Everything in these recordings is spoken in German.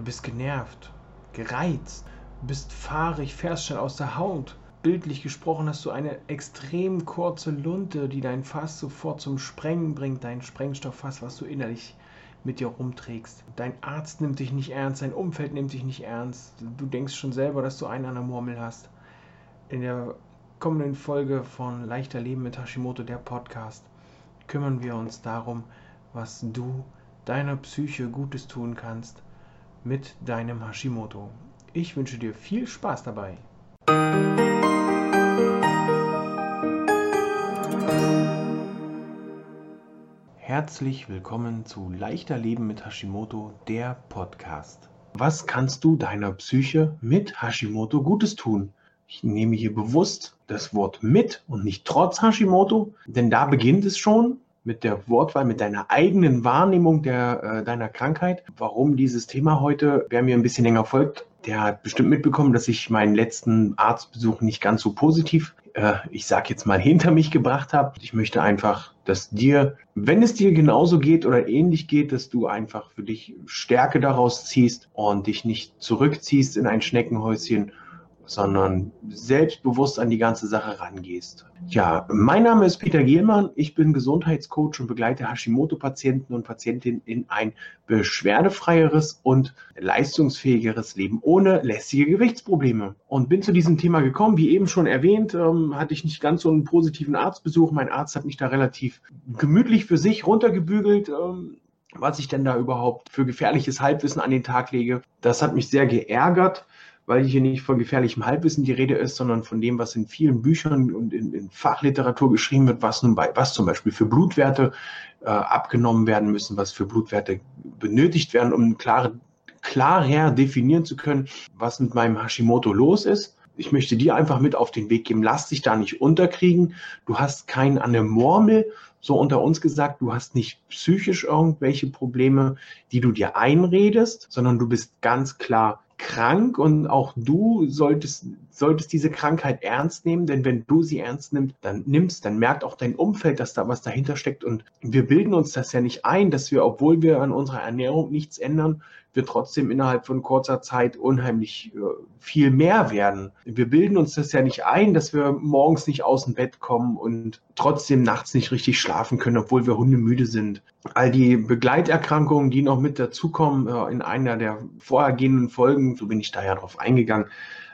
Du bist genervt, gereizt, bist fahrig, fährst schnell aus der Haut. Bildlich gesprochen hast du eine extrem kurze Lunte, die dein Fass sofort zum Sprengen bringt, dein Sprengstofffass, was du innerlich mit dir rumträgst. Dein Arzt nimmt dich nicht ernst, dein Umfeld nimmt dich nicht ernst. Du denkst schon selber, dass du einen an der Murmel hast. In der kommenden Folge von Leichter Leben mit Hashimoto, der Podcast, kümmern wir uns darum, was du deiner Psyche Gutes tun kannst mit deinem Hashimoto. Ich wünsche dir viel Spaß dabei. Herzlich willkommen zu Leichter Leben mit Hashimoto, der Podcast. Was kannst du deiner Psyche mit Hashimoto Gutes tun? Ich nehme hier bewusst das Wort mit und nicht trotz Hashimoto, denn da beginnt es schon mit der Wortwahl, mit deiner eigenen Wahrnehmung der, äh, deiner Krankheit. Warum dieses Thema heute? Wer mir ein bisschen länger folgt, der hat bestimmt mitbekommen, dass ich meinen letzten Arztbesuch nicht ganz so positiv, äh, ich sag jetzt mal, hinter mich gebracht habe. Ich möchte einfach, dass dir, wenn es dir genauso geht oder ähnlich geht, dass du einfach für dich Stärke daraus ziehst und dich nicht zurückziehst in ein Schneckenhäuschen sondern selbstbewusst an die ganze Sache rangehst. Ja, mein Name ist Peter Gielmann. Ich bin Gesundheitscoach und begleite Hashimoto-Patienten und Patientinnen in ein beschwerdefreieres und leistungsfähigeres Leben ohne lästige Gewichtsprobleme. Und bin zu diesem Thema gekommen. Wie eben schon erwähnt, ähm, hatte ich nicht ganz so einen positiven Arztbesuch. Mein Arzt hat mich da relativ gemütlich für sich runtergebügelt. Ähm, was ich denn da überhaupt für gefährliches Halbwissen an den Tag lege. Das hat mich sehr geärgert weil hier nicht von gefährlichem Halbwissen die Rede ist, sondern von dem, was in vielen Büchern und in, in Fachliteratur geschrieben wird, was nun bei, was zum Beispiel für Blutwerte äh, abgenommen werden müssen, was für Blutwerte benötigt werden, um klare, klarer definieren zu können, was mit meinem Hashimoto los ist. Ich möchte dir einfach mit auf den Weg geben, lass dich da nicht unterkriegen. Du hast keinen an der Murmel, so unter uns gesagt, du hast nicht psychisch irgendwelche Probleme, die du dir einredest, sondern du bist ganz klar krank und auch du solltest, solltest diese Krankheit ernst nehmen, denn wenn du sie ernst nimmst, dann nimmst, dann merkt auch dein Umfeld, dass da was dahinter steckt und wir bilden uns das ja nicht ein, dass wir, obwohl wir an unserer Ernährung nichts ändern, wir trotzdem innerhalb von kurzer Zeit unheimlich äh, viel mehr werden. Wir bilden uns das ja nicht ein, dass wir morgens nicht aus dem Bett kommen und trotzdem nachts nicht richtig schlafen können, obwohl wir hundemüde sind. All die Begleiterkrankungen, die noch mit dazukommen, äh, in einer der vorhergehenden Folgen, so bin ich da ja drauf eingegangen,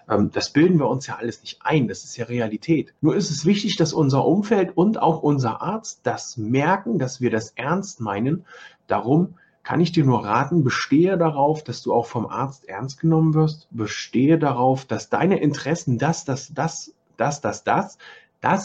das bilden wir uns ja alles nicht ein. Das ist ja Realität. Nur ist es wichtig, dass unser Umfeld und auch unser Arzt das merken, dass wir das ernst meinen. Darum kann ich dir nur raten, bestehe darauf, dass du auch vom Arzt ernst genommen wirst. Bestehe darauf, dass deine Interessen, das, das, das, das, das, das, das,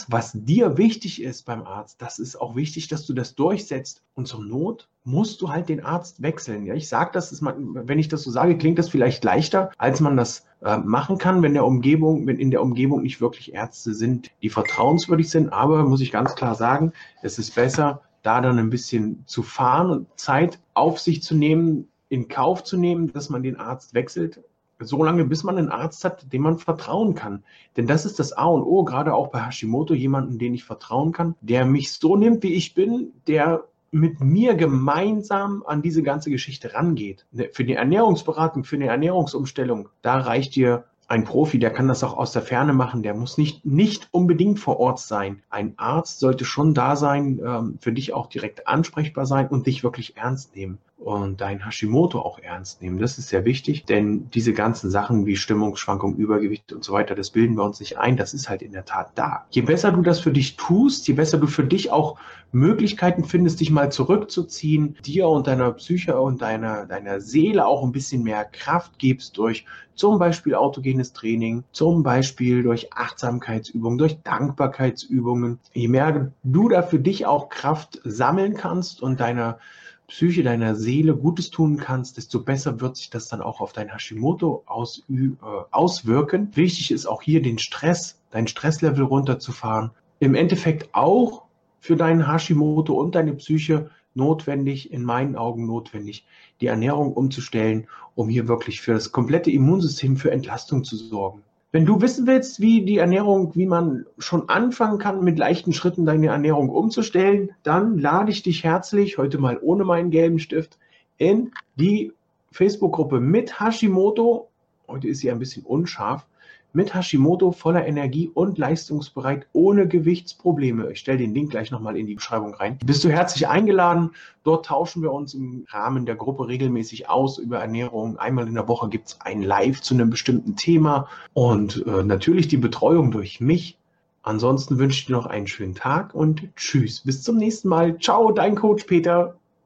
was dir wichtig ist beim Arzt, das ist auch wichtig, dass du das durchsetzt. Und zur Not musst du halt den Arzt wechseln. Ja, ich sage das, ist wenn ich das so sage, klingt das vielleicht leichter, als man das äh, machen kann, wenn der Umgebung, wenn in der Umgebung nicht wirklich Ärzte sind, die vertrauenswürdig sind. Aber muss ich ganz klar sagen, es ist besser, da dann ein bisschen zu fahren und Zeit auf sich zu nehmen, in Kauf zu nehmen, dass man den Arzt wechselt, so lange, bis man einen Arzt hat, dem man vertrauen kann. Denn das ist das A und O, gerade auch bei Hashimoto, jemanden, den ich vertrauen kann, der mich so nimmt, wie ich bin, der mit mir gemeinsam an diese ganze Geschichte rangeht. Für die Ernährungsberatung, für eine Ernährungsumstellung, da reicht dir ein Profi, der kann das auch aus der Ferne machen, der muss nicht, nicht unbedingt vor Ort sein. Ein Arzt sollte schon da sein, ähm, für dich auch direkt ansprechbar sein und dich wirklich ernst nehmen und dein Hashimoto auch ernst nehmen. Das ist sehr wichtig, denn diese ganzen Sachen wie Stimmungsschwankungen, Übergewicht und so weiter, das bilden wir uns nicht ein. Das ist halt in der Tat da. Je besser du das für dich tust, je besser du für dich auch Möglichkeiten findest, dich mal zurückzuziehen, dir und deiner Psyche und deiner, deiner Seele auch ein bisschen mehr Kraft gibst durch zum Beispiel autogenes Training, zum Beispiel durch Achtsamkeitsübungen, durch Dankbarkeitsübungen. Je mehr du da für dich auch Kraft sammeln kannst und deiner Psyche, deiner Seele Gutes tun kannst, desto besser wird sich das dann auch auf dein Hashimoto äh, auswirken. Wichtig ist auch hier den Stress, dein Stresslevel runterzufahren. Im Endeffekt auch für deinen Hashimoto und deine Psyche notwendig, in meinen Augen notwendig, die Ernährung umzustellen, um hier wirklich für das komplette Immunsystem für Entlastung zu sorgen. Wenn du wissen willst, wie die Ernährung, wie man schon anfangen kann, mit leichten Schritten deine Ernährung umzustellen, dann lade ich dich herzlich, heute mal ohne meinen gelben Stift, in die Facebook-Gruppe mit Hashimoto. Heute ist sie ein bisschen unscharf mit Hashimoto voller Energie und leistungsbereit ohne Gewichtsprobleme. Ich stelle den Link gleich nochmal in die Beschreibung rein. Bist du herzlich eingeladen. Dort tauschen wir uns im Rahmen der Gruppe regelmäßig aus über Ernährung. Einmal in der Woche gibt es ein Live zu einem bestimmten Thema und äh, natürlich die Betreuung durch mich. Ansonsten wünsche ich dir noch einen schönen Tag und tschüss. Bis zum nächsten Mal. Ciao, dein Coach Peter.